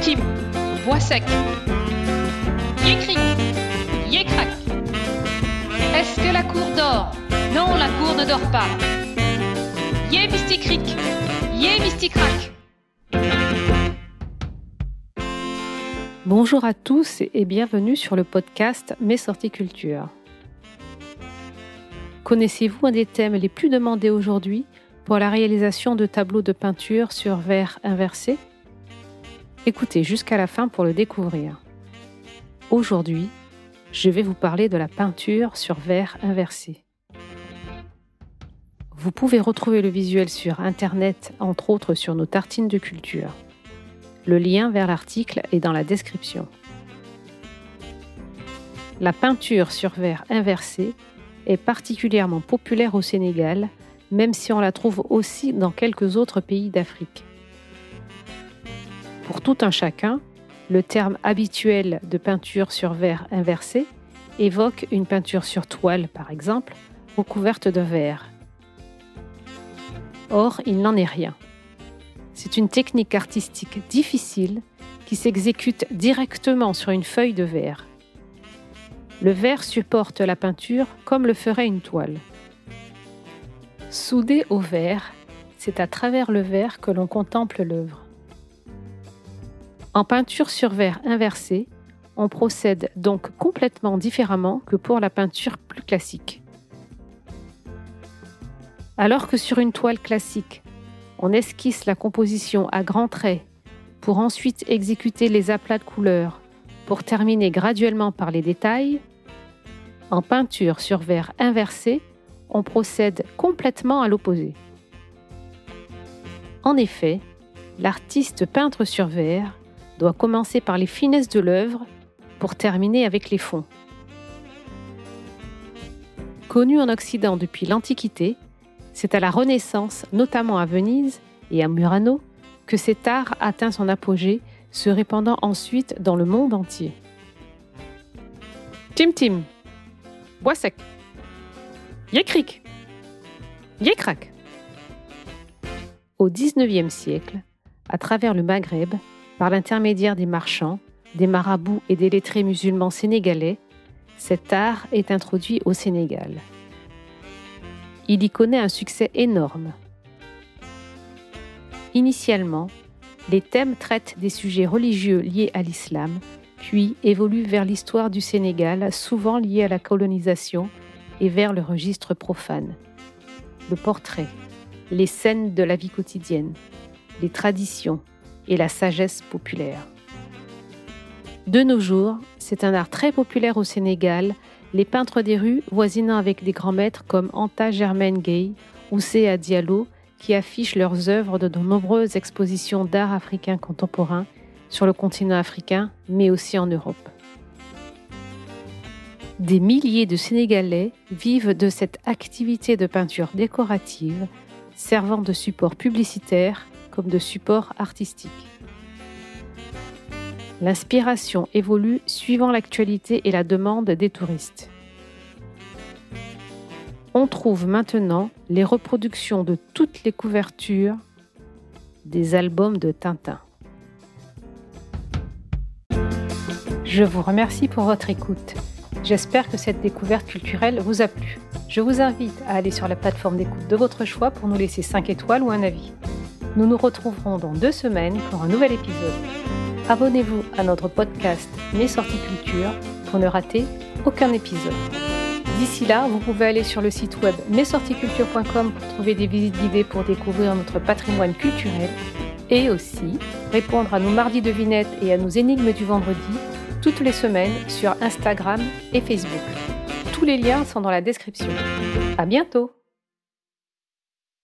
Tim, bois sec. Yécri, yécrac. Est-ce que la cour dort? Non, la cour ne dort pas. Yé mysticric, yé mysticrac. Bonjour à tous et bienvenue sur le podcast Mes sorties culture. Connaissez-vous un des thèmes les plus demandés aujourd'hui pour la réalisation de tableaux de peinture sur verre inversé? Écoutez jusqu'à la fin pour le découvrir. Aujourd'hui, je vais vous parler de la peinture sur verre inversé. Vous pouvez retrouver le visuel sur Internet, entre autres sur nos tartines de culture. Le lien vers l'article est dans la description. La peinture sur verre inversé est particulièrement populaire au Sénégal, même si on la trouve aussi dans quelques autres pays d'Afrique. Pour tout un chacun, le terme habituel de peinture sur verre inversé évoque une peinture sur toile, par exemple, recouverte de verre. Or, il n'en est rien. C'est une technique artistique difficile qui s'exécute directement sur une feuille de verre. Le verre supporte la peinture comme le ferait une toile. Soudé au verre, c'est à travers le verre que l'on contemple l'œuvre. En peinture sur verre inversé, on procède donc complètement différemment que pour la peinture plus classique. Alors que sur une toile classique, on esquisse la composition à grands traits pour ensuite exécuter les aplats de couleurs pour terminer graduellement par les détails, en peinture sur verre inversé, on procède complètement à l'opposé. En effet, l'artiste peintre sur verre doit commencer par les finesses de l'œuvre pour terminer avec les fonds. Connu en Occident depuis l'Antiquité, c'est à la Renaissance, notamment à Venise et à Murano, que cet art atteint son apogée, se répandant ensuite dans le monde entier. Tim Tim, bois sec, yécric, yécrac. Au XIXe siècle, à travers le Maghreb, par l'intermédiaire des marchands, des marabouts et des lettrés musulmans sénégalais, cet art est introduit au Sénégal il y connaît un succès énorme. Initialement, les thèmes traitent des sujets religieux liés à l'islam, puis évoluent vers l'histoire du Sénégal, souvent liée à la colonisation, et vers le registre profane. Le portrait, les scènes de la vie quotidienne, les traditions et la sagesse populaire. De nos jours, c'est un art très populaire au Sénégal les peintres des rues voisinant avec des grands maîtres comme Anta Germaine Gay ou Sea Diallo, qui affichent leurs œuvres de nombreuses expositions d'art africain contemporain sur le continent africain, mais aussi en Europe. Des milliers de Sénégalais vivent de cette activité de peinture décorative, servant de support publicitaire comme de support artistique. L'inspiration évolue suivant l'actualité et la demande des touristes. On trouve maintenant les reproductions de toutes les couvertures des albums de Tintin. Je vous remercie pour votre écoute. J'espère que cette découverte culturelle vous a plu. Je vous invite à aller sur la plateforme d'écoute de votre choix pour nous laisser 5 étoiles ou un avis. Nous nous retrouverons dans deux semaines pour un nouvel épisode abonnez-vous à notre podcast Mes sorties culture pour ne rater aucun épisode. D'ici là, vous pouvez aller sur le site web mesorticulture.com pour trouver des visites guidées pour découvrir notre patrimoine culturel et aussi répondre à nos mardis devinettes et à nos énigmes du vendredi toutes les semaines sur Instagram et Facebook. Tous les liens sont dans la description. À bientôt!